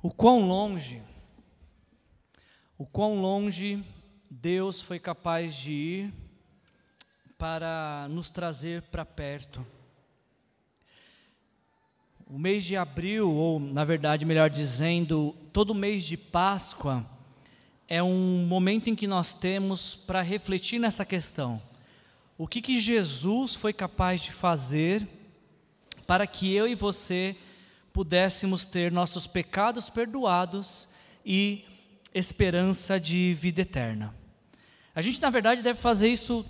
O quão longe, o quão longe Deus foi capaz de ir para nos trazer para perto. O mês de abril, ou na verdade, melhor dizendo, todo mês de Páscoa, é um momento em que nós temos para refletir nessa questão. O que, que Jesus foi capaz de fazer para que eu e você pudéssemos ter nossos pecados perdoados e esperança de vida eterna. A gente, na verdade, deve fazer isso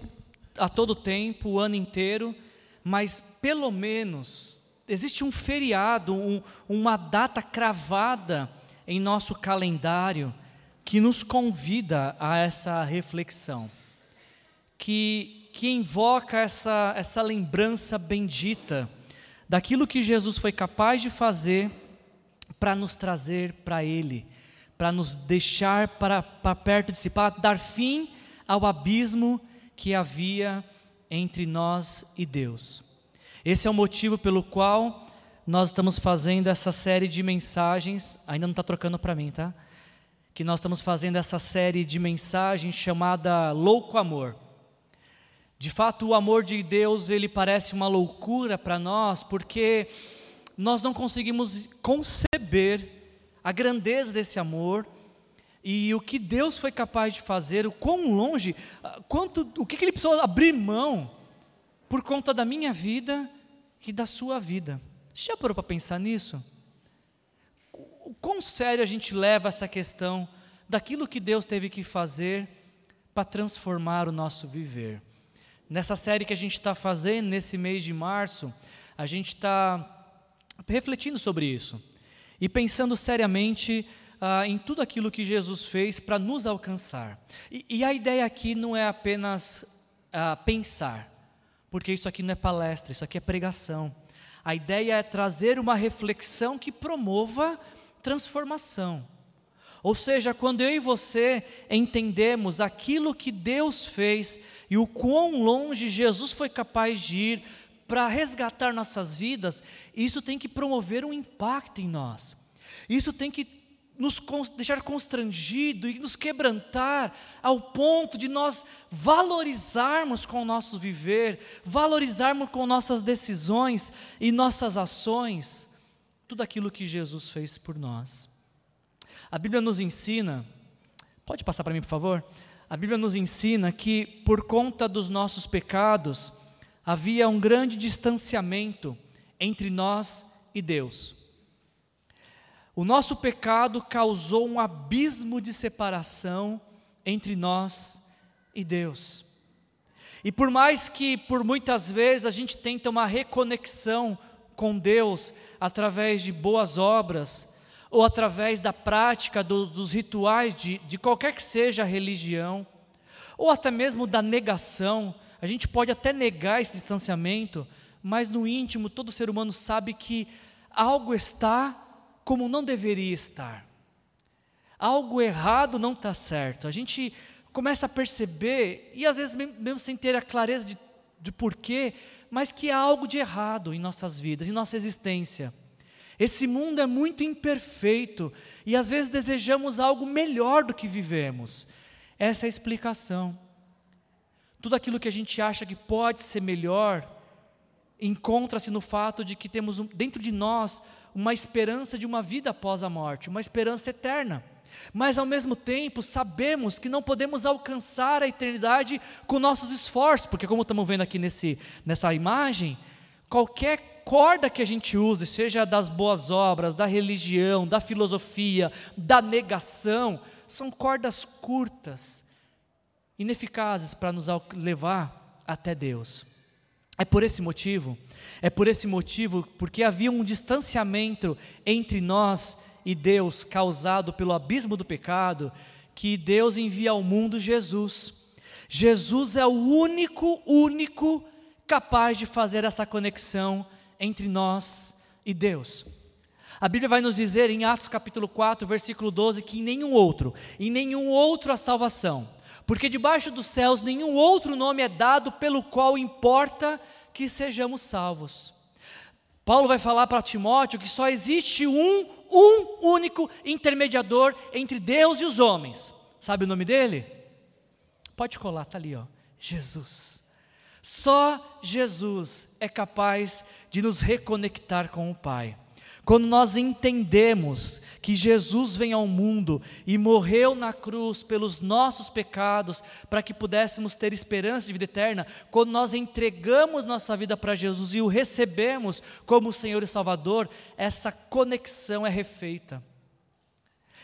a todo tempo, o ano inteiro, mas pelo menos existe um feriado, um, uma data cravada em nosso calendário que nos convida a essa reflexão, que, que invoca essa, essa lembrança bendita daquilo que Jesus foi capaz de fazer para nos trazer para Ele, para nos deixar para, perto de si, para dar fim ao abismo que havia entre nós e Deus. Esse é o motivo pelo qual nós estamos fazendo essa série de mensagens, ainda não está trocando para mim, tá? Que nós estamos fazendo essa série de mensagens chamada Louco Amor. De fato, o amor de Deus, ele parece uma loucura para nós, porque nós não conseguimos conceber a grandeza desse amor e o que Deus foi capaz de fazer, o quão longe, ah, quanto, o que, que ele precisou abrir mão por conta da minha vida e da sua vida. Você já parou para pensar nisso? O quão sério a gente leva essa questão daquilo que Deus teve que fazer para transformar o nosso viver? Nessa série que a gente está fazendo nesse mês de março, a gente está refletindo sobre isso e pensando seriamente ah, em tudo aquilo que Jesus fez para nos alcançar. E, e, a ideia aqui não é apenas ah, pensar, porque isso aqui não é palestra, isso aqui é pregação. A ideia é trazer uma reflexão que promova transformação. Ou seja, quando eu e você entendemos aquilo que Deus fez e o quão longe Jesus foi capaz de ir para resgatar nossas vidas, isso tem que promover um impacto em nós. Isso tem que nos deixar constrangido e nos quebrantar ao ponto de nós valorizarmos com o nosso viver, valorizarmos com nossas decisões e nossas ações tudo aquilo que Jesus fez por nós. A Bíblia nos ensina, pode passar para mim, por favor? A Bíblia nos ensina que por conta dos nossos pecados havia um grande distanciamento entre nós e Deus. O nosso pecado causou um abismo de separação entre nós e Deus. E por mais que por muitas vezes a gente tenta uma reconexão com Deus através de boas obras, ou através da prática do, dos rituais de, de qualquer que seja a religião, ou até mesmo da negação, a gente pode até negar esse distanciamento, mas no íntimo todo ser humano sabe que algo está como não deveria estar. Algo errado não está certo. A gente começa a perceber, e às vezes mesmo sem ter a clareza de, de porquê, mas que há algo de errado em nossas vidas, em nossa existência. Esse mundo é muito imperfeito e às vezes desejamos algo melhor do que vivemos. Essa é a explicação. Tudo aquilo que a gente acha que pode ser melhor encontra-se no fato de que temos dentro de nós uma esperança de uma vida após a morte, uma esperança eterna. Mas ao mesmo tempo sabemos que não podemos alcançar a eternidade com nossos esforços, porque como estamos vendo aqui nesse, nessa imagem, qualquer corda que a gente use, seja das boas obras, da religião, da filosofia, da negação, são cordas curtas, ineficazes para nos levar até Deus. É por esse motivo, é por esse motivo, porque havia um distanciamento entre nós e Deus causado pelo abismo do pecado, que Deus envia ao mundo Jesus. Jesus é o único, único capaz de fazer essa conexão entre nós e Deus. A Bíblia vai nos dizer em Atos capítulo 4, versículo 12, que em nenhum outro, em nenhum outro a salvação, porque debaixo dos céus nenhum outro nome é dado pelo qual importa que sejamos salvos. Paulo vai falar para Timóteo que só existe um um único intermediador entre Deus e os homens. Sabe o nome dele? Pode colar, tá ali, ó. Jesus. Só Jesus é capaz de nos reconectar com o Pai. Quando nós entendemos que Jesus vem ao mundo e morreu na cruz pelos nossos pecados, para que pudéssemos ter esperança de vida eterna, quando nós entregamos nossa vida para Jesus e o recebemos como Senhor e Salvador, essa conexão é refeita.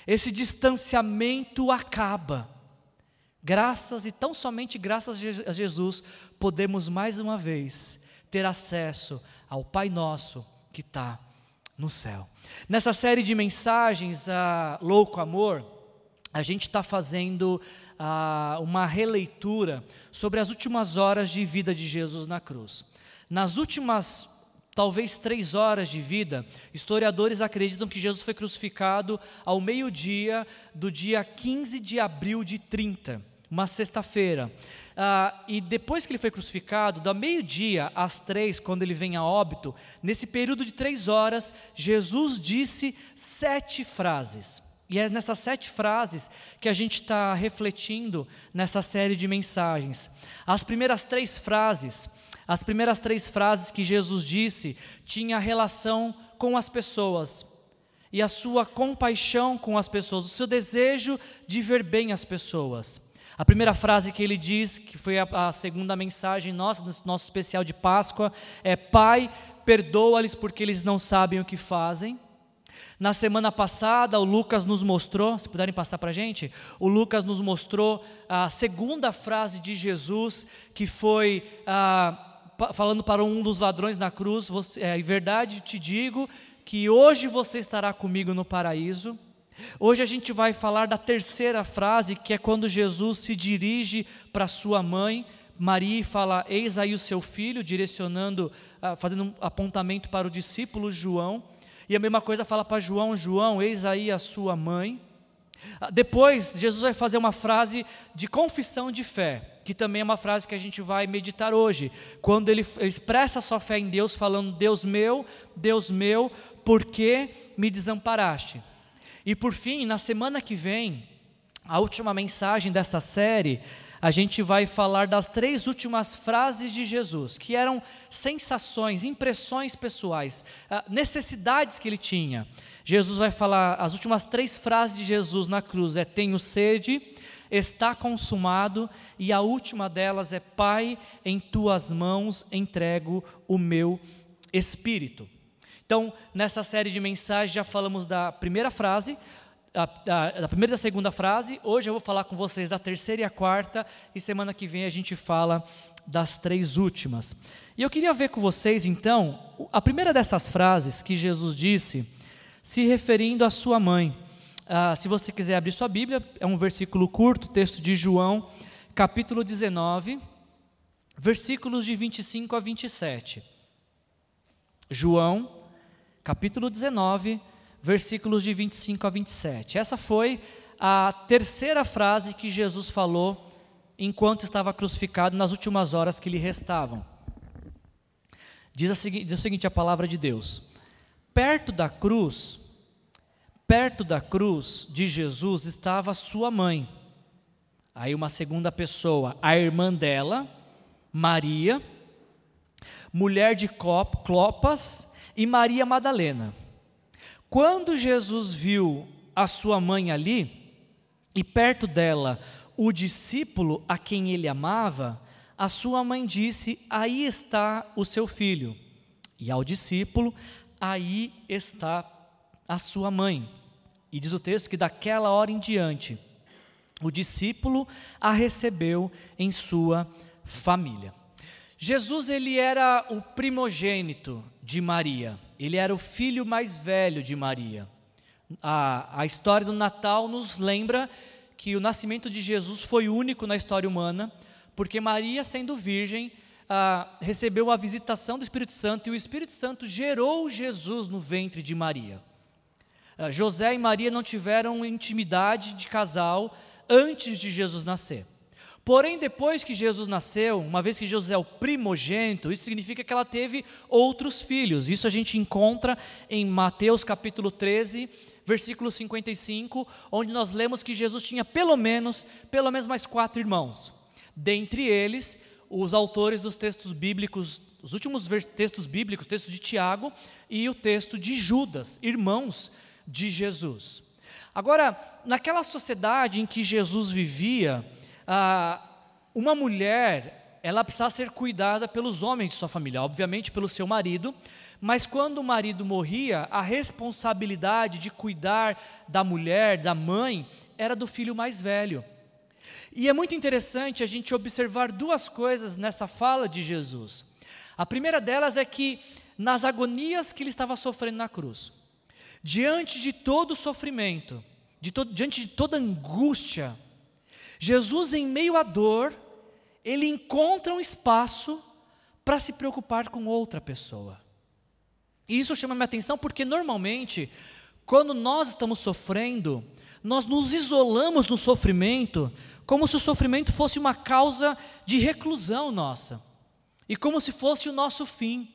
Esse distanciamento acaba. Graças e tão somente graças a Jesus, podemos mais uma vez ter acesso ao Pai Nosso que está no céu. Nessa série de mensagens, a Louco Amor, a gente está fazendo uh, uma releitura sobre as últimas horas de vida de Jesus na cruz. Nas últimas, talvez três horas de vida, historiadores acreditam que Jesus foi crucificado ao meio-dia do dia 15 de abril de 30, uma sexta-feira. Ah, e depois que ele foi crucificado, da meio-dia às três, quando ele vem a óbito, nesse período de três horas, Jesus disse sete frases. E é nessas sete frases que a gente está refletindo nessa série de mensagens. As primeiras três frases, as primeiras três frases que Jesus disse, tinha relação com as pessoas e a sua compaixão com as pessoas, o seu desejo de ver bem as pessoas. A primeira frase que ele diz, que foi a, a segunda mensagem nossa, nosso especial de Páscoa, é: Pai, perdoa-lhes porque eles não sabem o que fazem. Na semana passada, o Lucas nos mostrou, se puderem passar para a gente, o Lucas nos mostrou a segunda frase de Jesus, que foi ah, falando para um dos ladrões na cruz: você, é, Em verdade te digo que hoje você estará comigo no paraíso. Hoje a gente vai falar da terceira frase, que é quando Jesus se dirige para sua mãe, Maria, e fala: Eis aí o seu filho, direcionando, ah, fazendo um apontamento para o discípulo João. E a mesma coisa fala para João: João, eis aí a sua mãe. Ah, depois, Jesus vai fazer uma frase de confissão de fé, que também é uma frase que a gente vai meditar hoje, quando ele expressa a sua fé em Deus, falando: Deus meu, Deus meu, por que me desamparaste? E por fim, na semana que vem, a última mensagem desta série, a gente vai falar das três últimas frases de Jesus, que eram sensações, impressões pessoais, ah, necessidades que ele tinha. Jesus vai falar, as últimas três frases de Jesus na cruz é: Tenho sede, está consumado, e a última delas é: Pai, em tuas mãos entrego o meu espírito. Então, nessa série de mensagens, já falamos da primeira frase, da, da, primeira e da segunda frase. Hoje eu vou falar com vocês da terceira e a quarta, e semana que vem a gente fala das três últimas. E eu queria ver com vocês, então, a primeira dessas frases que Jesus disse, se referindo à sua mãe. Ah, se você quiser abrir sua Bíblia, é um versículo curto, texto de João, capítulo 19, versículos de 25 a 27. João capítulo 19, versículos de 25 a 27. Essa foi a terceira frase que Jesus falou enquanto estava crucificado nas últimas horas que lhe restavam. Diz, a, diz o seguinte a palavra de Deus: Perto da cruz, perto da cruz de Jesus estava sua mãe. Aí uma segunda pessoa, a irmã dela, Maria, mulher de Clopas e Maria Madalena. Quando Jesus viu a sua mãe ali, e perto dela o discípulo a quem ele amava, a sua mãe disse: Aí está o seu filho. E ao discípulo: Aí está a sua mãe. E diz o texto que daquela hora em diante, o discípulo a recebeu em sua família. Jesus ele era o primogênito de Maria, ele era o filho mais velho de Maria. A, a história do Natal nos lembra que o nascimento de Jesus foi único na história humana, porque Maria, sendo virgem, ah, recebeu a visitação do Espírito Santo e o Espírito Santo gerou Jesus no ventre de Maria. Ah, José e Maria não tiveram intimidade de casal antes de Jesus nascer. Porém, depois que Jesus nasceu, uma vez que Jesus é o primogênito, isso significa que ela teve outros filhos. Isso a gente encontra em Mateus capítulo 13, versículo 55, onde nós lemos que Jesus tinha pelo menos, pelo menos mais quatro irmãos. Dentre eles, os autores dos textos bíblicos, os últimos textos bíblicos, o texto de Tiago e o texto de Judas, irmãos de Jesus. Agora, naquela sociedade em que Jesus vivia, ah, uma mulher, ela precisava ser cuidada pelos homens de sua família, obviamente pelo seu marido, mas quando o marido morria, a responsabilidade de cuidar da mulher, da mãe, era do filho mais velho. E é muito interessante a gente observar duas coisas nessa fala de Jesus. A primeira delas é que, nas agonias que ele estava sofrendo na cruz, diante de todo sofrimento, de to diante de toda angústia, Jesus, em meio à dor, ele encontra um espaço para se preocupar com outra pessoa. E isso chama minha atenção porque normalmente, quando nós estamos sofrendo, nós nos isolamos no sofrimento, como se o sofrimento fosse uma causa de reclusão nossa, e como se fosse o nosso fim.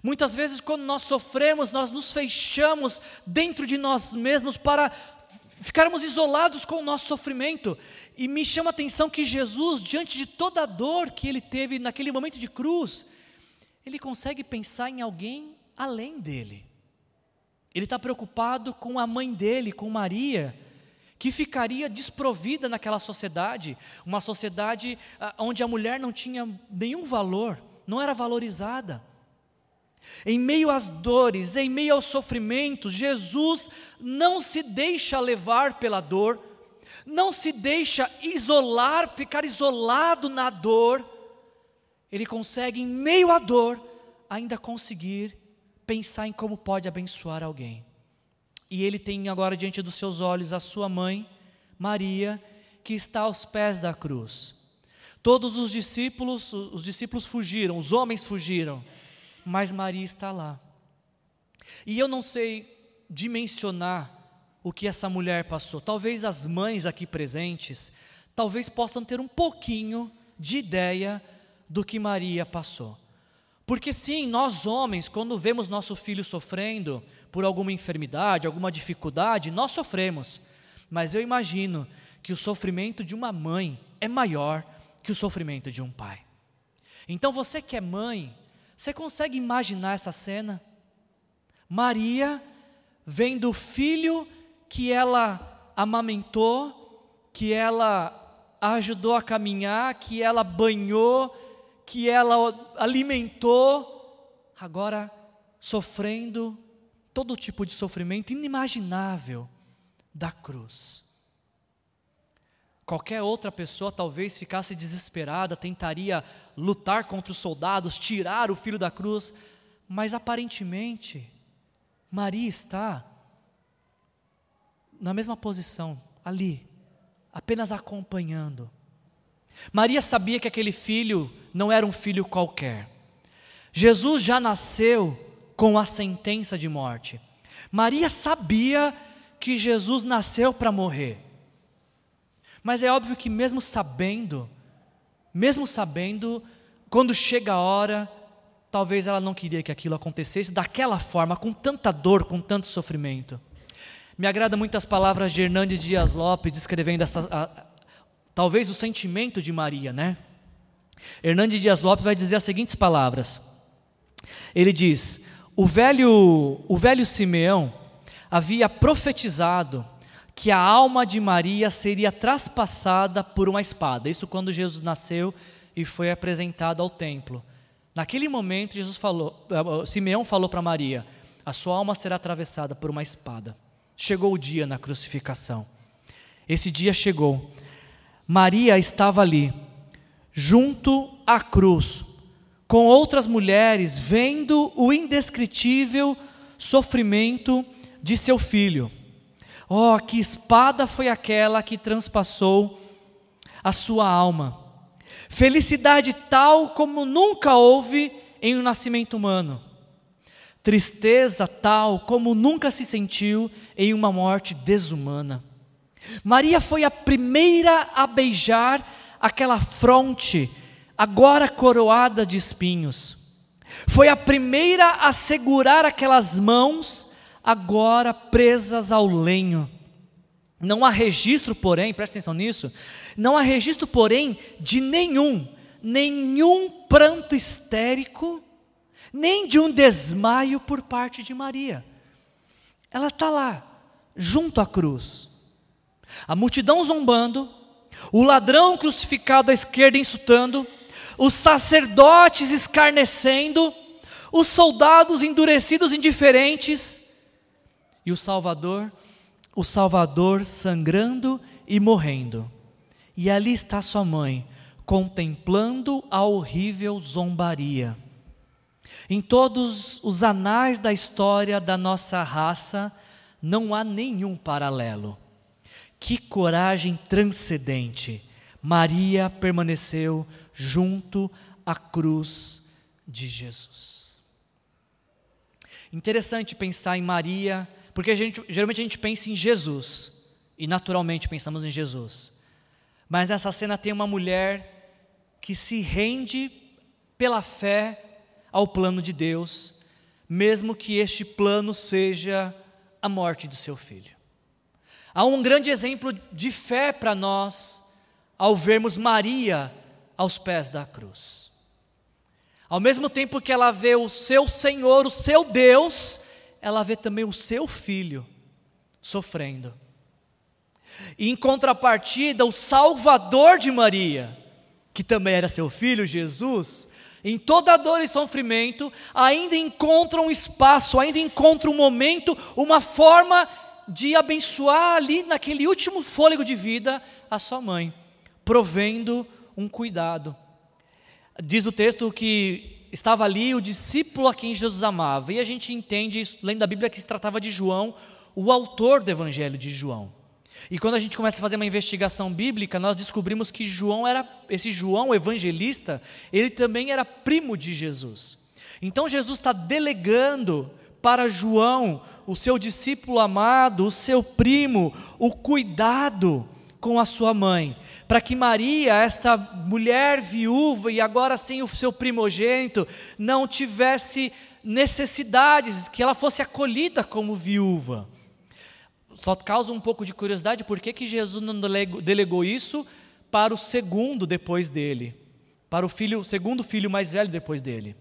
Muitas vezes, quando nós sofremos, nós nos fechamos dentro de nós mesmos para ficarmos isolados com o nosso sofrimento. E me chama a atenção que Jesus, diante de toda a dor que ele teve naquele momento de cruz, ele consegue pensar em alguém além dele. Ele está preocupado com a mãe dele, com Maria, que ficaria desprovida naquela sociedade, uma sociedade ah, onde a mulher não tinha nenhum valor, não era valorizada. Em meio às dores, em meio aos sofrimentos, Jesus não se deixa levar pela dor, não se deixa isolar, ficar isolado na dor. Ele consegue, em meio à dor, ainda conseguir pensar em como pode abençoar alguém. E ele tem agora diante dos seus olhos a sua mãe, Maria, que está aos pés da cruz. Todos os discípulos, os discípulos fugiram, os homens fugiram mas Maria está lá. E eu não sei dimensionar o que essa mulher passou. Talvez as mães aqui presentes, talvez possam ter um pouquinho de ideia do que Maria passou. Porque sim, nós homens, quando vemos nosso filho sofrendo por alguma enfermidade, alguma dificuldade, nós sofremos. Mas eu imagino que o sofrimento de uma mãe é maior que o sofrimento de um pai. Então você que é mãe, você consegue imaginar essa cena? Maria vendo o filho que ela amamentou, que ela ajudou a caminhar, que ela banhou, que ela alimentou, agora sofrendo todo tipo de sofrimento inimaginável da cruz. Qualquer outra pessoa talvez ficasse desesperada, tentaria lutar contra os soldados, tirar o filho da cruz, mas aparentemente Maria está na mesma posição, ali, apenas acompanhando. Maria sabia que aquele filho não era um filho qualquer. Jesus já nasceu com a sentença de morte. Maria sabia que Jesus nasceu para morrer. Mas é óbvio que, mesmo sabendo, mesmo sabendo, quando chega a hora, talvez ela não queria que aquilo acontecesse daquela forma, com tanta dor, com tanto sofrimento. Me agrada muito as palavras de Hernandes Dias Lopes descrevendo essa, a, talvez o sentimento de Maria, né? Hernandes Dias Lopes vai dizer as seguintes palavras. Ele diz: o velho, o velho Simeão havia profetizado que a alma de Maria seria traspassada por uma espada. Isso quando Jesus nasceu e foi apresentado ao templo. Naquele momento, Jesus falou, eh, Simeão falou para Maria: a sua alma será atravessada por uma espada. Chegou o dia na crucificação. Esse dia chegou. Maria estava ali, junto à cruz, com outras mulheres, vendo o indescritível sofrimento de seu filho. Oh, que espada foi aquela que transpassou a sua alma. Felicidade tal como nunca houve em um nascimento humano. Tristeza tal como nunca se sentiu em uma morte desumana. Maria foi a primeira a beijar aquela fronte, agora coroada de espinhos. Foi a primeira a segurar aquelas mãos, agora presas ao lenho. Não há registro, porém, presta atenção nisso, não há registro, porém, de nenhum, nenhum pranto histérico, nem de um desmaio por parte de Maria. Ela está lá, junto à cruz. A multidão zombando, o ladrão crucificado à esquerda insultando, os sacerdotes escarnecendo, os soldados endurecidos indiferentes, e o Salvador, o Salvador sangrando e morrendo. E ali está sua mãe, contemplando a horrível zombaria. Em todos os anais da história da nossa raça, não há nenhum paralelo. Que coragem transcendente! Maria permaneceu junto à cruz de Jesus. Interessante pensar em Maria, porque a gente, geralmente a gente pensa em Jesus, e naturalmente pensamos em Jesus. Mas nessa cena tem uma mulher que se rende pela fé ao plano de Deus, mesmo que este plano seja a morte do seu filho. Há um grande exemplo de fé para nós ao vermos Maria aos pés da cruz. Ao mesmo tempo que ela vê o seu Senhor, o seu Deus, ela vê também o seu filho sofrendo. E em contrapartida, o Salvador de Maria, que também era seu filho, Jesus, em toda dor e sofrimento, ainda encontra um espaço, ainda encontra um momento, uma forma de abençoar ali naquele último fôlego de vida a sua mãe, provendo um cuidado. Diz o texto que estava ali o discípulo a quem Jesus amava, e a gente entende, lendo da Bíblia, que se tratava de João, o autor do Evangelho de João. E quando a gente começa a fazer uma investigação bíblica, nós descobrimos que João era, esse João evangelista, ele também era primo de Jesus. Então Jesus está delegando para João, o seu discípulo amado, o seu primo, o cuidado com a sua mãe, para que Maria, esta mulher viúva e agora sem o seu primogênito, não tivesse necessidades, que ela fosse acolhida como viúva só causa um pouco de curiosidade por que, que Jesus não delegou isso para o segundo depois dele, para o filho, o segundo filho mais velho depois dele.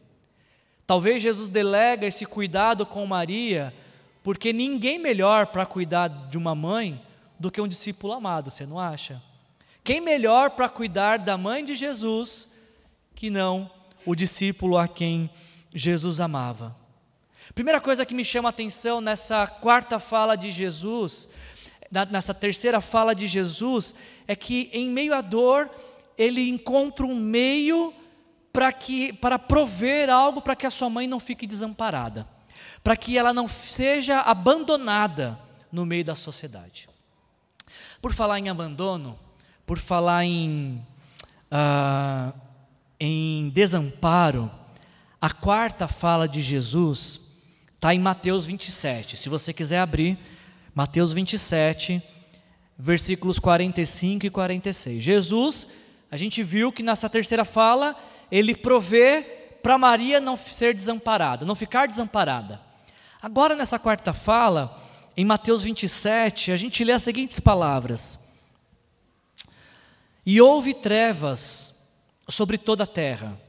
Talvez Jesus delega esse cuidado com Maria, porque ninguém melhor para cuidar de uma mãe do que um discípulo amado, você não acha? Quem melhor para cuidar da mãe de Jesus que não o discípulo a quem Jesus amava? Primeira coisa que me chama a atenção nessa quarta fala de Jesus, nessa terceira fala de Jesus, é que em meio à dor, ele encontra um meio para que para prover algo para que a sua mãe não fique desamparada, para que ela não seja abandonada no meio da sociedade. Por falar em abandono, por falar em, uh, em desamparo, a quarta fala de Jesus Está em Mateus 27. Se você quiser abrir, Mateus 27, versículos 45 e 46. Jesus, a gente viu que nessa terceira fala, ele provê para Maria não ser desamparada, não ficar desamparada. Agora, nessa quarta fala, em Mateus 27, a gente lê as seguintes palavras: E houve trevas sobre toda a terra,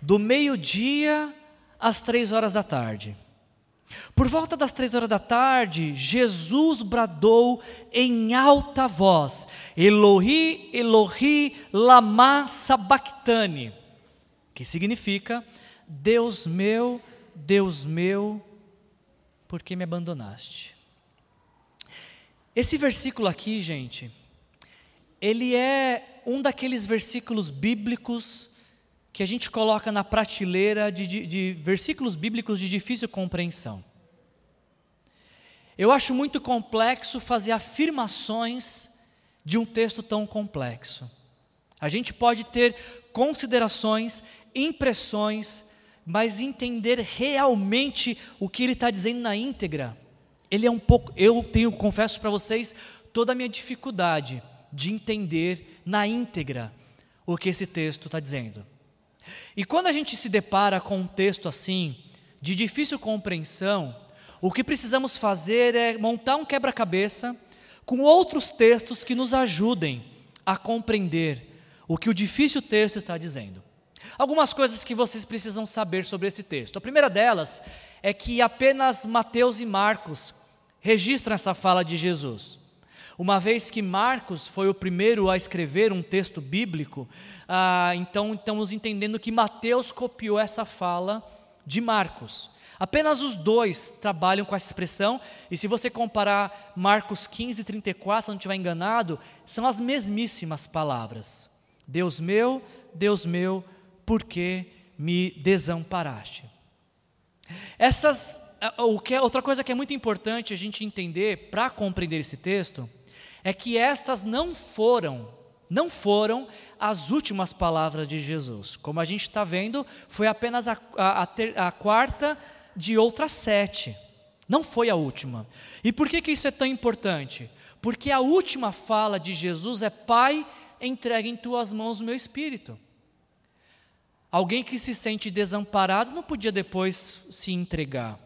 do meio-dia às três horas da tarde. Por volta das três horas da tarde, Jesus bradou em alta voz: Elohi, Elohi, lama sabachthani, que significa: Deus meu, Deus meu, por que me abandonaste? Esse versículo aqui, gente, ele é um daqueles versículos bíblicos que a gente coloca na prateleira de, de, de versículos bíblicos de difícil compreensão. Eu acho muito complexo fazer afirmações de um texto tão complexo. A gente pode ter considerações, impressões, mas entender realmente o que ele está dizendo na íntegra. Ele é um pouco, eu tenho, confesso para vocês, toda a minha dificuldade de entender na íntegra o que esse texto está dizendo. E quando a gente se depara com um texto assim, de difícil compreensão, o que precisamos fazer é montar um quebra-cabeça com outros textos que nos ajudem a compreender o que o difícil texto está dizendo. Algumas coisas que vocês precisam saber sobre esse texto. A primeira delas é que apenas Mateus e Marcos registram essa fala de Jesus. Uma vez que Marcos foi o primeiro a escrever um texto bíblico, ah, então estamos entendendo que Mateus copiou essa fala de Marcos. Apenas os dois trabalham com essa expressão, e se você comparar Marcos 15 e 34, se não estiver enganado, são as mesmíssimas palavras. Deus meu, Deus meu, por que me desamparaste? Essas, o que, é, outra coisa que é muito importante a gente entender para compreender esse texto é que estas não foram, não foram as últimas palavras de Jesus. Como a gente está vendo, foi apenas a, a, a, a, quarta de outras sete. Não foi a última. E por que, que isso é tão importante? Porque a última fala de Jesus é: Pai, entregue em tuas mãos o meu espírito. Alguém que se sente desamparado não podia depois se entregar.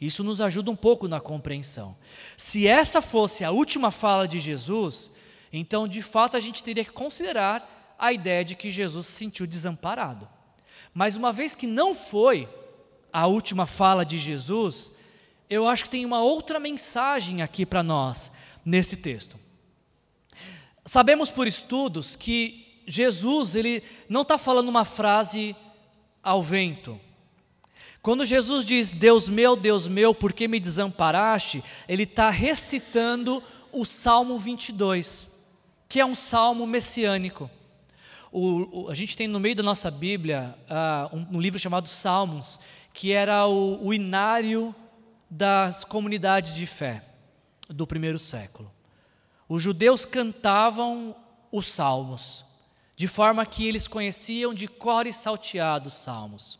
Isso nos ajuda um pouco na compreensão. Se essa fosse a última fala de Jesus, então de fato a gente teria que considerar a ideia de que Jesus se sentiu desamparado. Mas uma vez que não foi a última fala de Jesus, eu acho que tem uma outra mensagem aqui para nós nesse texto. Sabemos por estudos que Jesus ele não está falando uma frase ao vento. Quando Jesus diz, Deus meu, Deus meu, por que me desamparaste? Ele está recitando o Salmo 22, que é um salmo messiânico. O, o, a gente tem no meio da nossa Bíblia uh, um, um, livro chamado Salmos, que era o, o inário das comunidades de fé do primeiro século. Os judeus cantavam os salmos, de forma que eles conheciam de cor e salteado os salmos.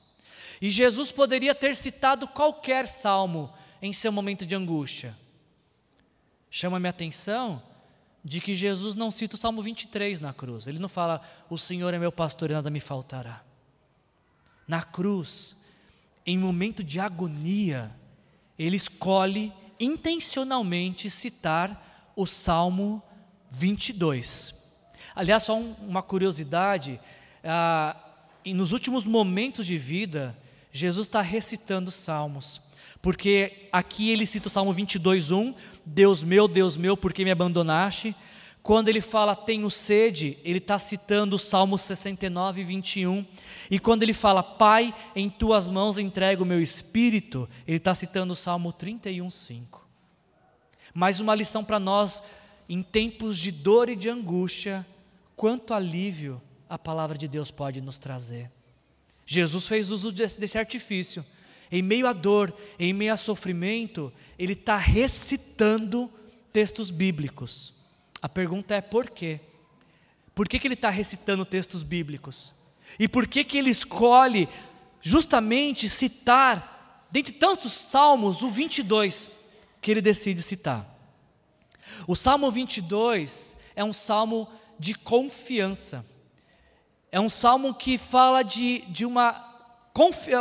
E Jesus poderia ter citado qualquer salmo em seu momento de angústia. Chama-me atenção de que Jesus não cita o Salmo 23 na cruz. Ele não fala, o Senhor é meu pastor e nada me faltará. Na cruz, em momento de agonia, ele escolhe intencionalmente citar o Salmo 22. Aliás, só um, uma curiosidade: ah, nos últimos momentos de vida, Jesus está recitando salmos, porque aqui ele cita o Salmo 22, 1, Deus meu, Deus meu, por que me abandonaste? Quando ele fala tenho sede, ele está citando o Salmo 69, 21. E quando ele fala Pai, em tuas mãos entrego o meu espírito, ele está citando o Salmo 31, 5. Mais uma lição para nós, em tempos de dor e de angústia, quanto alívio a palavra de Deus pode nos trazer. Jesus fez uso desse, desse artifício. Em meio à dor, em meio a sofrimento, ele está recitando textos bíblicos. A pergunta é por quê? Por que, que ele está recitando textos bíblicos? E por que, que ele escolhe justamente citar, dentre tantos salmos, o 22 que ele decide citar? O Salmo 22 é um salmo de confiança. É um salmo que fala de, de uma,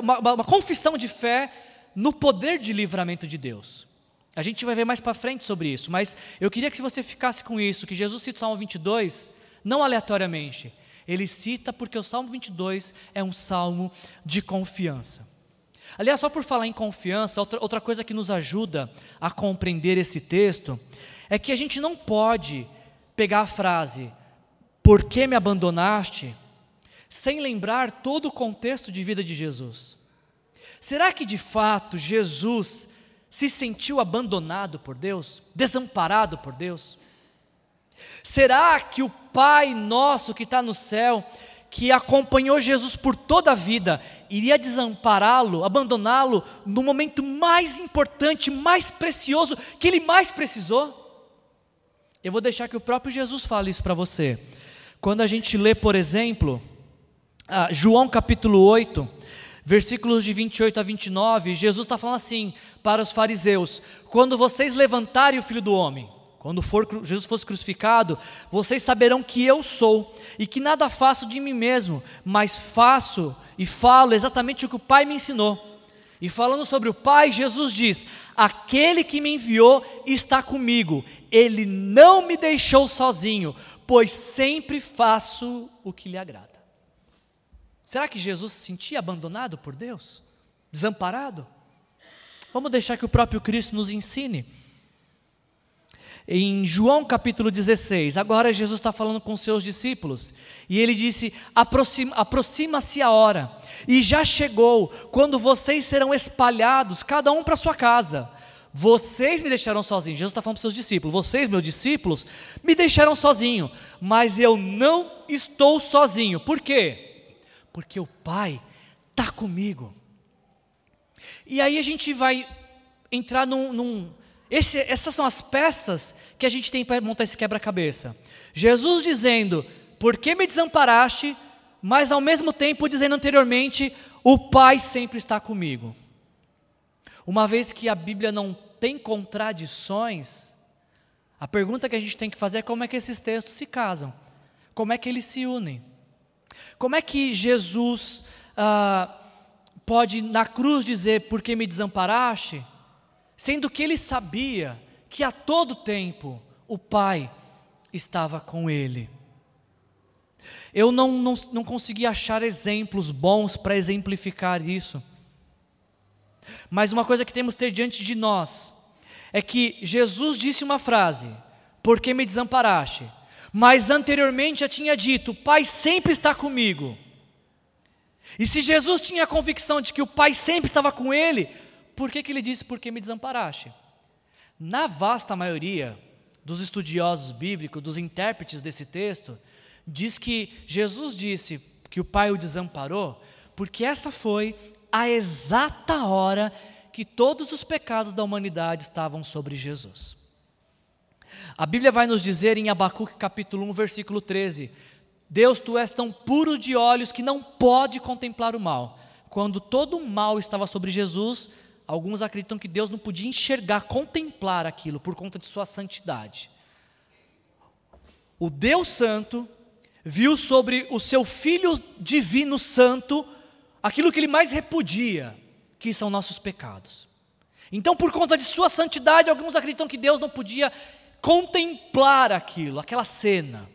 uma, uma confissão de fé no poder de livramento de Deus. A gente vai ver mais para frente sobre isso, mas eu queria que você ficasse com isso, que Jesus cita o Salmo 22, não aleatoriamente. Ele cita porque o Salmo 22 é um salmo de confiança. Aliás, só por falar em confiança, outra, outra coisa que nos ajuda a compreender esse texto é que a gente não pode pegar a frase, por que me abandonaste? sem lembrar todo o contexto de vida de Jesus. Será que de fato Jesus se sentiu abandonado por Deus, desamparado por Deus? Será que o Pai nosso que está no céu, que acompanhou Jesus por toda a vida, iria desampará-lo, abandoná-lo no momento mais importante, mais precioso, que ele mais precisou? Eu vou deixar que o próprio Jesus fale isso para você. Quando a gente lê, por exemplo, ah, João capítulo 8, versículos de 28 a 29, Jesus está falando assim para os fariseus: quando vocês levantarem o filho do homem, quando for, Jesus fosse crucificado, vocês saberão que eu sou e que nada faço de mim mesmo, mas faço e falo exatamente o que o Pai me ensinou. E falando sobre o Pai, Jesus diz: Aquele que me enviou está comigo, ele não me deixou sozinho, pois sempre faço o que lhe agrada. Será que Jesus se sentia abandonado por Deus? Desamparado? Vamos deixar que o próprio Cristo nos ensine em João capítulo 16, agora Jesus está falando com seus discípulos, e ele disse: aproxima-se aproxima a hora, e já chegou, quando vocês serão espalhados, cada um para sua casa. Vocês me deixaram sozinho. Jesus está falando para seus discípulos: vocês, meus discípulos, me deixaram sozinho, mas eu não estou sozinho. Por quê? Porque o Pai está comigo. E aí a gente vai entrar num, num esse, essas são as peças que a gente tem para montar esse quebra-cabeça. Jesus dizendo: Por que me desamparaste? Mas ao mesmo tempo dizendo anteriormente: O Pai sempre está comigo. Uma vez que a Bíblia não tem contradições, a pergunta que a gente tem que fazer é como é que esses textos se casam, como é que eles se unem, como é que Jesus ah, pode na cruz dizer: Por que me desamparaste? Sendo que ele sabia que a todo tempo o Pai estava com ele. Eu não, não, não consegui achar exemplos bons para exemplificar isso. Mas uma coisa que temos que ter diante de nós é que Jesus disse uma frase: Por que me desamparaste? Mas anteriormente já tinha dito: Pai sempre está comigo. E se Jesus tinha a convicção de que o Pai sempre estava com ele, por que, que ele disse, por que me desamparaste? Na vasta maioria dos estudiosos bíblicos, dos intérpretes desse texto, diz que Jesus disse que o Pai o desamparou, porque essa foi a exata hora que todos os pecados da humanidade estavam sobre Jesus. A Bíblia vai nos dizer em Abacuque capítulo 1, versículo 13: Deus, tu és tão puro de olhos que não pode contemplar o mal. Quando todo o mal estava sobre Jesus, Alguns acreditam que Deus não podia enxergar, contemplar aquilo por conta de sua santidade. O Deus Santo viu sobre o seu Filho Divino Santo aquilo que ele mais repudia, que são nossos pecados. Então, por conta de sua santidade, alguns acreditam que Deus não podia contemplar aquilo, aquela cena.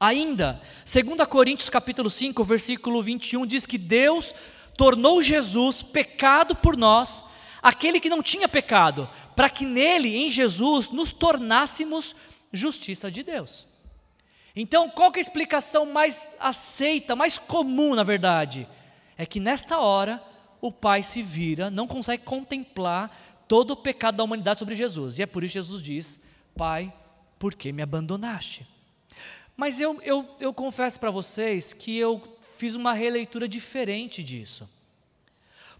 Ainda, 2 Coríntios capítulo 5, versículo 21 diz que Deus tornou Jesus pecado por nós, aquele que não tinha pecado, para que nele, em Jesus, nos tornássemos justiça de Deus. Então, qual é a explicação mais aceita, mais comum, na verdade? É que nesta hora o Pai se vira, não consegue contemplar todo o pecado da humanidade sobre Jesus. E é por isso que Jesus diz: Pai, por que me abandonaste? Mas eu, eu, eu confesso para vocês que eu fiz uma releitura diferente disso.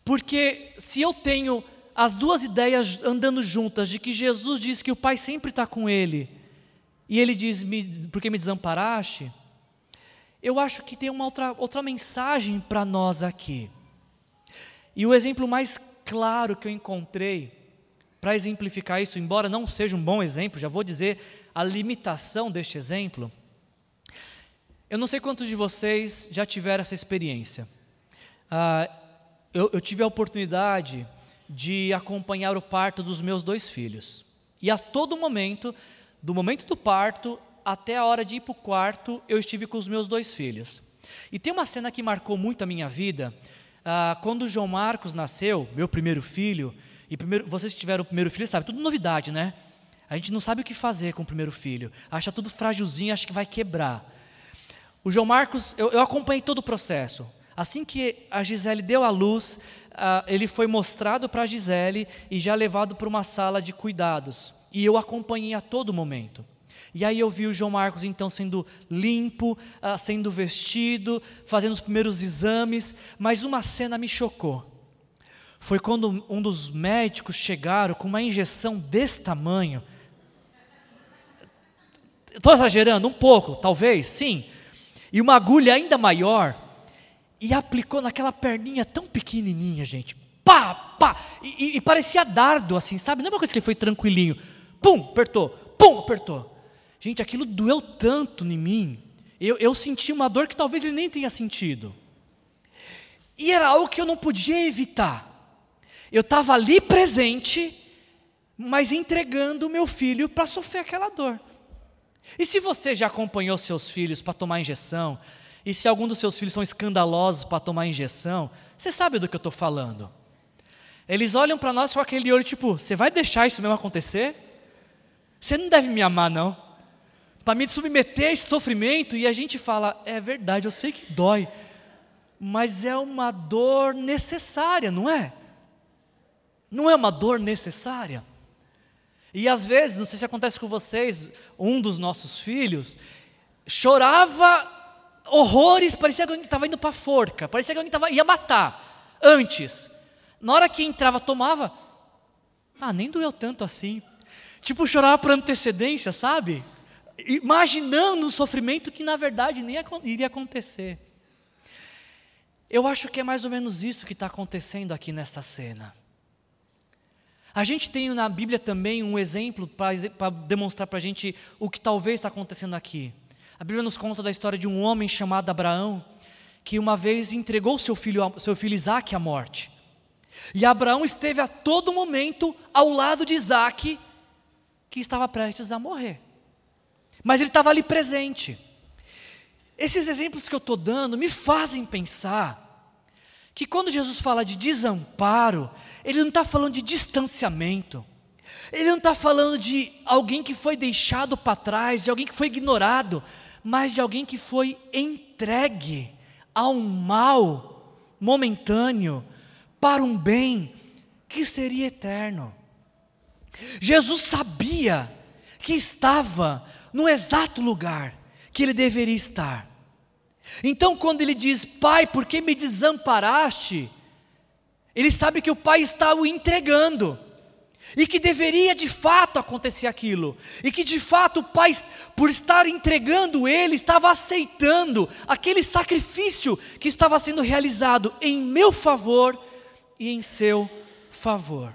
Porque se eu tenho as duas ideias andando juntas, de que Jesus diz que o Pai sempre está com ele, e ele diz, me, porque me desamparaste, eu acho que tem uma outra, outra mensagem para nós aqui. E o exemplo mais claro que eu encontrei para exemplificar isso, embora não seja um bom exemplo, já vou dizer a limitação deste exemplo, eu não sei quantos de vocês já tiveram essa experiência. Ah, eu, eu tive a oportunidade de acompanhar o parto dos meus dois filhos. E a todo momento, do momento do parto até a hora de ir para o quarto, eu estive com os meus dois filhos. E tem uma cena que marcou muito a minha vida. Ah, quando o João Marcos nasceu, meu primeiro filho, e primeiro, vocês que tiveram o primeiro filho sabem, tudo novidade, né? A gente não sabe o que fazer com o primeiro filho. Acha tudo frágilzinho, acha que vai quebrar. O João Marcos, eu, eu acompanhei todo o processo. Assim que a Gisele deu à luz, uh, ele foi mostrado para a Gisele e já levado para uma sala de cuidados. E eu acompanhei a todo momento. E aí eu vi o João Marcos então sendo limpo, uh, sendo vestido, fazendo os primeiros exames, mas uma cena me chocou. Foi quando um dos médicos chegaram com uma injeção desse tamanho. Estou exagerando um pouco, talvez, sim e uma agulha ainda maior, e aplicou naquela perninha tão pequenininha, gente. Pá, pá, e, e, parecia dardo assim, sabe? Não é uma coisa que ele foi tranquilinho. pum, apertou, pum, apertou. Gente, aquilo doeu tanto em mim. Eu, eu senti uma dor que talvez ele nem tenha sentido. E era algo que eu não podia evitar. Eu estava ali presente, mas entregando o meu filho para sofrer aquela dor. E se você já acompanhou seus filhos para tomar injeção, e se algum dos seus filhos são escandalosos para tomar injeção, você sabe do que eu estou falando. Eles olham para nós com aquele olho tipo: você vai deixar isso mesmo acontecer? Você não deve me amar, não. Para me submeter a esse sofrimento, e a gente fala: é verdade, eu sei que dói, mas é uma dor necessária, não é? Não é uma dor necessária? E às vezes, não sei se acontece com vocês, um dos nossos filhos chorava horrores, parecia que alguém estava indo para a forca, parecia que alguém tava, ia matar antes. Na hora que entrava, tomava, ah, nem doeu tanto assim. Tipo, chorava por antecedência, sabe? Imaginando um sofrimento que na verdade nem iria acontecer. Eu acho que é mais ou menos isso que está acontecendo aqui nessa cena. A gente tem na Bíblia também um exemplo para demonstrar para a gente o que talvez está acontecendo aqui. A Bíblia nos conta da história de um homem chamado Abraão, que uma vez entregou seu filho, seu filho Isaac à morte. E Abraão esteve a todo momento ao lado de Isaac, que estava prestes a morrer. Mas ele estava ali presente. Esses exemplos que eu estou dando me fazem pensar que quando Jesus fala de desamparo, ele não está falando de distanciamento, ele não está falando de alguém que foi deixado para trás, de alguém que foi ignorado, mas de alguém que foi entregue a um mal momentâneo para um bem que seria eterno. Jesus sabia que estava no exato lugar que ele deveria estar. Então, quando ele diz, Pai, por que me desamparaste? Ele sabe que o Pai está o entregando, e que deveria de fato acontecer aquilo, e que de fato o Pai, por estar entregando ele, estava aceitando aquele sacrifício que estava sendo realizado em meu favor e em seu favor.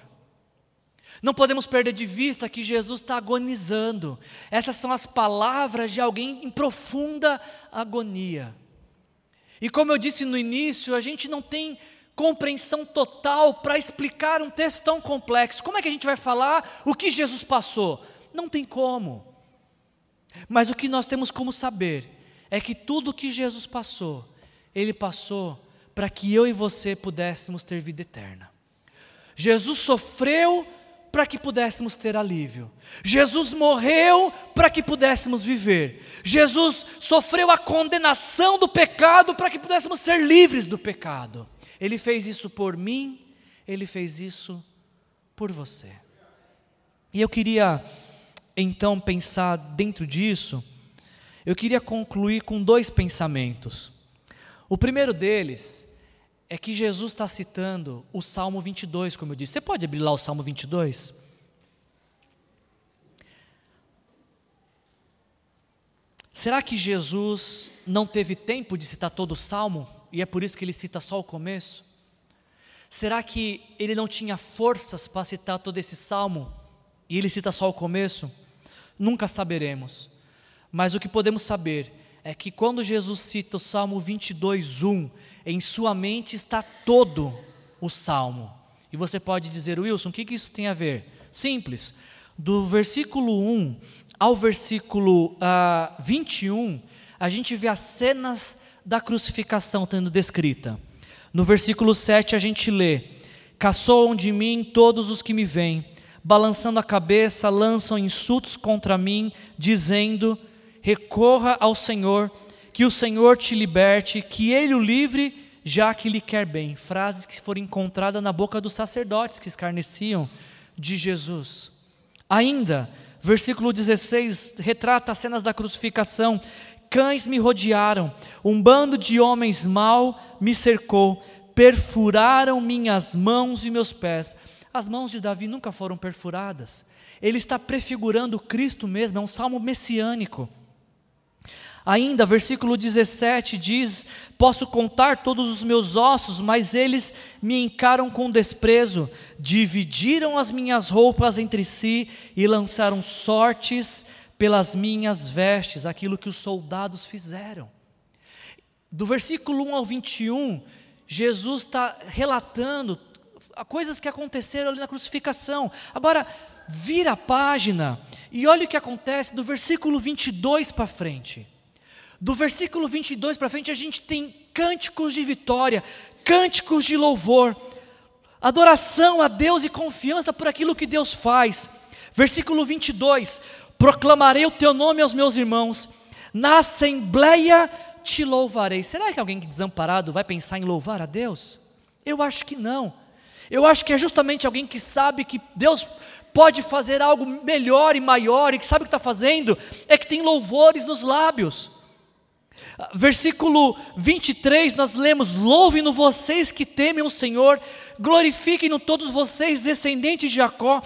Não podemos perder de vista que Jesus está agonizando. Essas são as palavras de alguém em profunda agonia. E como eu disse no início, a gente não tem compreensão total para explicar um texto tão complexo. Como é que a gente vai falar o que Jesus passou? Não tem como. Mas o que nós temos como saber é que tudo o que Jesus passou, ele passou para que eu e você pudéssemos ter vida eterna. Jesus sofreu para que pudéssemos ter alívio. Jesus morreu para que pudéssemos viver. Jesus sofreu a condenação do pecado para que pudéssemos ser livres do pecado. Ele fez isso por mim, ele fez isso por você. E eu queria então pensar dentro disso, eu queria concluir com dois pensamentos. O primeiro deles é que Jesus está citando o Salmo 22, como eu disse. Você pode abrir lá o Salmo 22? Será que Jesus não teve tempo de citar todo o Salmo e é por isso que ele cita só o começo? Será que ele não tinha forças para citar todo esse Salmo e ele cita só o começo? Nunca saberemos. Mas o que podemos saber é que quando Jesus cita o Salmo 22, 1, em sua mente está todo o salmo. E você pode dizer, Wilson, o que, isso tem a ver? Simples. Do versículo 1 ao versículo uh, ah, 21, a gente vê as cenas da crucificação tendo descrita. No versículo 7 a gente lê: Caçoam de mim todos os que me veem, balançando a cabeça, lançam insultos contra mim, dizendo: Recorra ao Senhor que o Senhor te liberte, que Ele o livre, já que lhe quer bem. Frases que foram encontradas na boca dos sacerdotes que escarneciam de Jesus. Ainda, versículo 16 retrata as cenas da crucificação. Cães me rodearam, um bando de homens mau me cercou, perfuraram minhas mãos e meus pés. As mãos de Davi nunca foram perfuradas. Ele está prefigurando Cristo mesmo, é um salmo messiânico. Ainda, versículo 17 diz: Posso contar todos os meus ossos, mas eles me encaram com desprezo. Dividiram as minhas roupas entre si e lançaram sortes pelas minhas vestes, aquilo que os soldados fizeram. Do versículo 1 ao 21, Jesus está relatando coisas que aconteceram ali na crucificação. Agora, vira a página e olha o que acontece do versículo 22 para frente. Do versículo 22 para frente, a gente tem cânticos de vitória, cânticos de louvor, adoração a Deus e confiança por aquilo que Deus faz. Versículo 22: Proclamarei o teu nome aos meus irmãos, na assembleia te louvarei. Será que alguém desamparado vai pensar em louvar a Deus? Eu acho que não. Eu acho que é justamente alguém que sabe que Deus pode fazer algo melhor e maior e que sabe o que está fazendo, é que tem louvores nos lábios. Versículo 23, nós lemos: Louvem-no vocês que temem o Senhor, glorifiquem-no todos vocês, descendentes de Jacó,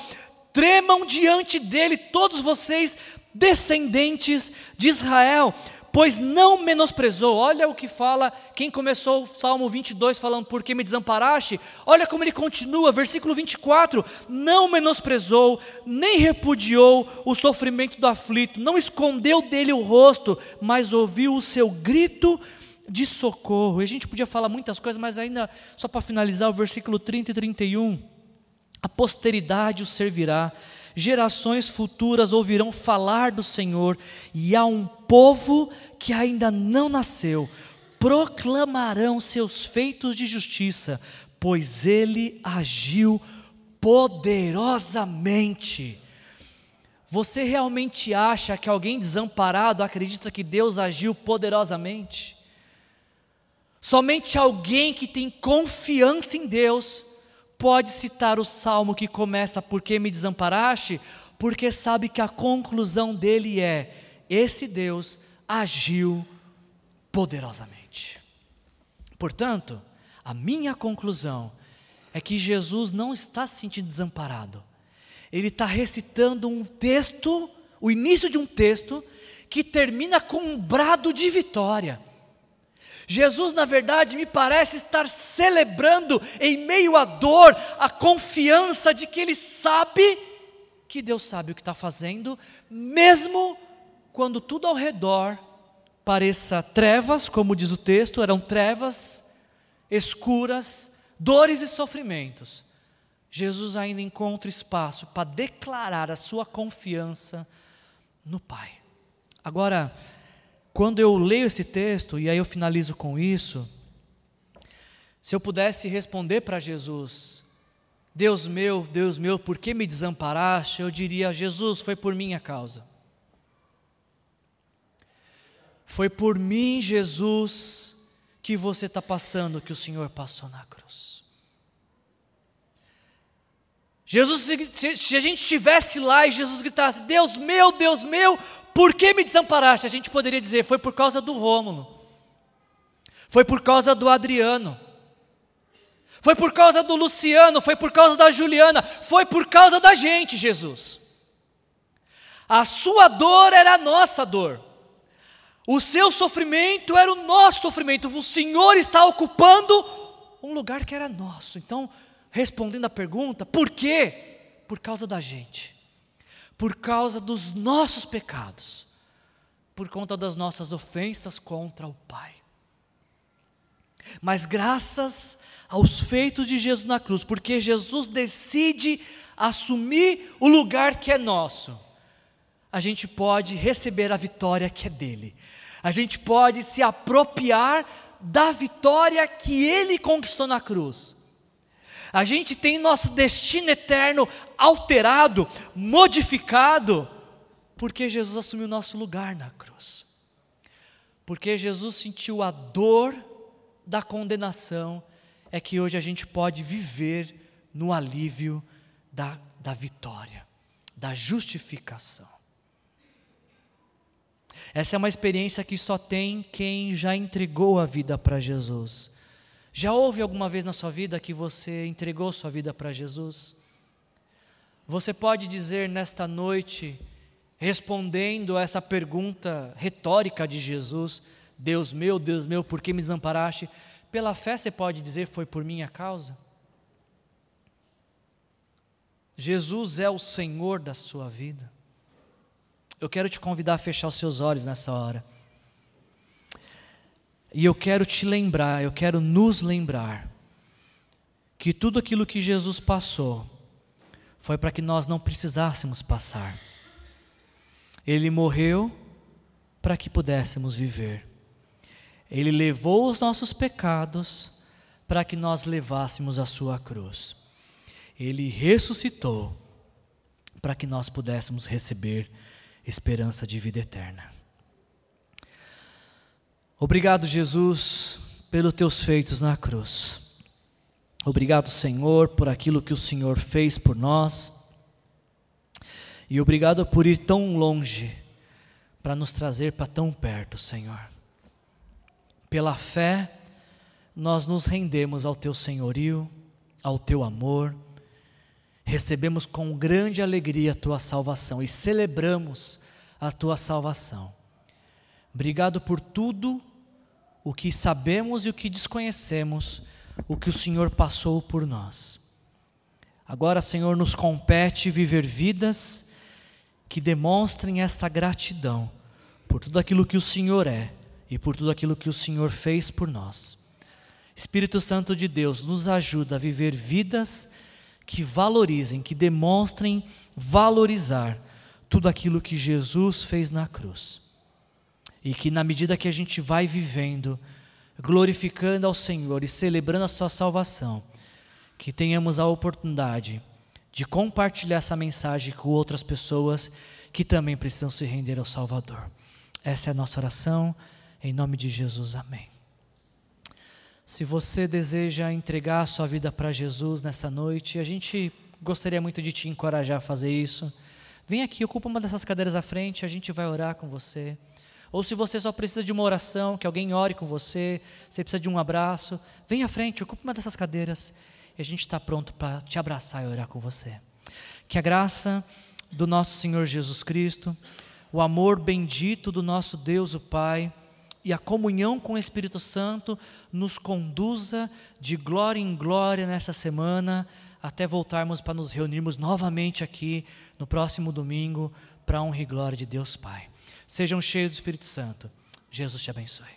tremam diante dele todos vocês, descendentes de Israel, pois não menosprezou. Olha o que fala quem começou o Salmo 22 falando, por que me desamparaste? Olha como ele continua, versículo 24: não menosprezou, nem repudiou o sofrimento do aflito, não escondeu dele o rosto, mas ouviu o seu grito de socorro. E a gente podia falar muitas coisas, mas ainda, só para finalizar, o versículo 30 e 31. A posteridade o servirá, gerações futuras ouvirão falar do Senhor, e há um povo que ainda não nasceu, proclamarão seus feitos de justiça, pois ele agiu poderosamente. Você realmente acha que alguém desamparado acredita que Deus agiu poderosamente? Somente alguém que tem confiança em Deus pode citar o salmo que começa: Por que me desamparaste? Porque sabe que a conclusão dele é: Esse Deus agiu poderosamente. Portanto, a minha conclusão é que Jesus não está se sentindo desamparado. Ele está recitando um texto, o início de um texto, que termina com um brado de vitória. Jesus, na verdade, me parece estar celebrando em meio à dor a confiança de que Ele sabe que Deus sabe o que está fazendo, mesmo quando tudo ao redor pareça trevas, como diz o texto, eram trevas escuras, dores e sofrimentos. Jesus ainda encontra espaço para declarar a sua confiança no Pai. Agora, quando eu leio esse texto, e aí eu finalizo com isso, se eu pudesse responder para Jesus, Deus meu, Deus meu, por que me desamparaste? Eu diria, Jesus, foi por minha causa. Foi por mim, Jesus, que você está passando, que o Senhor passou na cruz. Jesus, se, se a gente estivesse lá e Jesus gritasse: Deus meu, Deus meu, por que me desamparaste? A gente poderia dizer: foi por causa do Rômulo, foi por causa do Adriano, foi por causa do Luciano, foi por causa da Juliana, foi por causa da gente, Jesus. A sua dor era a nossa dor. O seu sofrimento era o nosso sofrimento. O Senhor está ocupando um lugar que era nosso. Então, respondendo à pergunta, por quê? Por causa da gente. Por causa dos nossos pecados. Por conta das nossas ofensas contra o Pai. Mas graças aos feitos de Jesus na cruz, porque Jesus decide assumir o lugar que é nosso, a gente pode receber a vitória que é dele a gente pode se apropriar da vitória que Ele conquistou na cruz. A gente tem nosso destino eterno alterado, modificado, porque Jesus assumiu nosso lugar na cruz. Porque Jesus sentiu a dor da condenação, é que hoje a gente pode viver no alívio da, da vitória, da justificação. Essa é uma experiência que só tem quem já entregou a vida para Jesus. Já houve alguma vez na sua vida que você entregou sua vida para Jesus? Você pode dizer nesta noite: respondendo a essa pergunta retórica de Jesus: Deus meu, Deus meu, por que me desamparaste? Pela fé você pode dizer: Foi por minha causa? Jesus é o Senhor da sua vida. Eu quero te convidar a fechar os seus olhos nessa hora. E eu quero te lembrar, eu quero nos lembrar, que tudo aquilo que Jesus passou foi para que nós não precisássemos passar. Ele morreu para que pudéssemos viver. Ele levou os nossos pecados para que nós levássemos a sua cruz. Ele ressuscitou para que nós pudéssemos receber esperança de vida eterna. Obrigado, Jesus, pelos teus feitos na cruz. Obrigado, Senhor, por aquilo que o Senhor fez por nós. E obrigado por ir tão longe para nos trazer para tão perto, Senhor. Pela fé, nós nos rendemos ao teu senhorio, ao teu amor, recebemos com grande alegria a tua salvação e celebramos a tua salvação. Obrigado por tudo o que sabemos e o que desconhecemos, o que o Senhor passou por nós. Agora, Senhor, nos compete viver vidas que demonstrem essa gratidão por tudo aquilo que o Senhor é e por tudo aquilo que o Senhor fez por nós. Espírito Santo de Deus, nos ajuda a viver vidas que valorizem, que demonstrem valorizar tudo aquilo que Jesus fez na cruz. E que na medida que a gente vai vivendo, glorificando ao Senhor e celebrando a sua salvação, que tenhamos a oportunidade de compartilhar essa mensagem com outras pessoas que também precisam se render ao Salvador. Essa é a nossa oração, em nome de Jesus, amém. Se você deseja entregar sua vida para Jesus nessa noite, a gente gostaria muito de te encorajar a fazer isso. Vem aqui, ocupa uma dessas cadeiras à frente, a gente vai orar com você. Ou se você só precisa de uma oração, que alguém ore com você, você precisa de um abraço, vem à frente, ocupa uma dessas cadeiras e a gente está pronto para te abraçar e orar com você. Que a graça do nosso Senhor Jesus Cristo, o amor bendito do nosso Deus, o Pai, e a comunhão com o Espírito Santo nos conduza de glória em glória nessa semana, até voltarmos para nos reunirmos novamente aqui no próximo domingo, para a honra e glória de Deus Pai. Sejam cheios do Espírito Santo. Jesus te abençoe.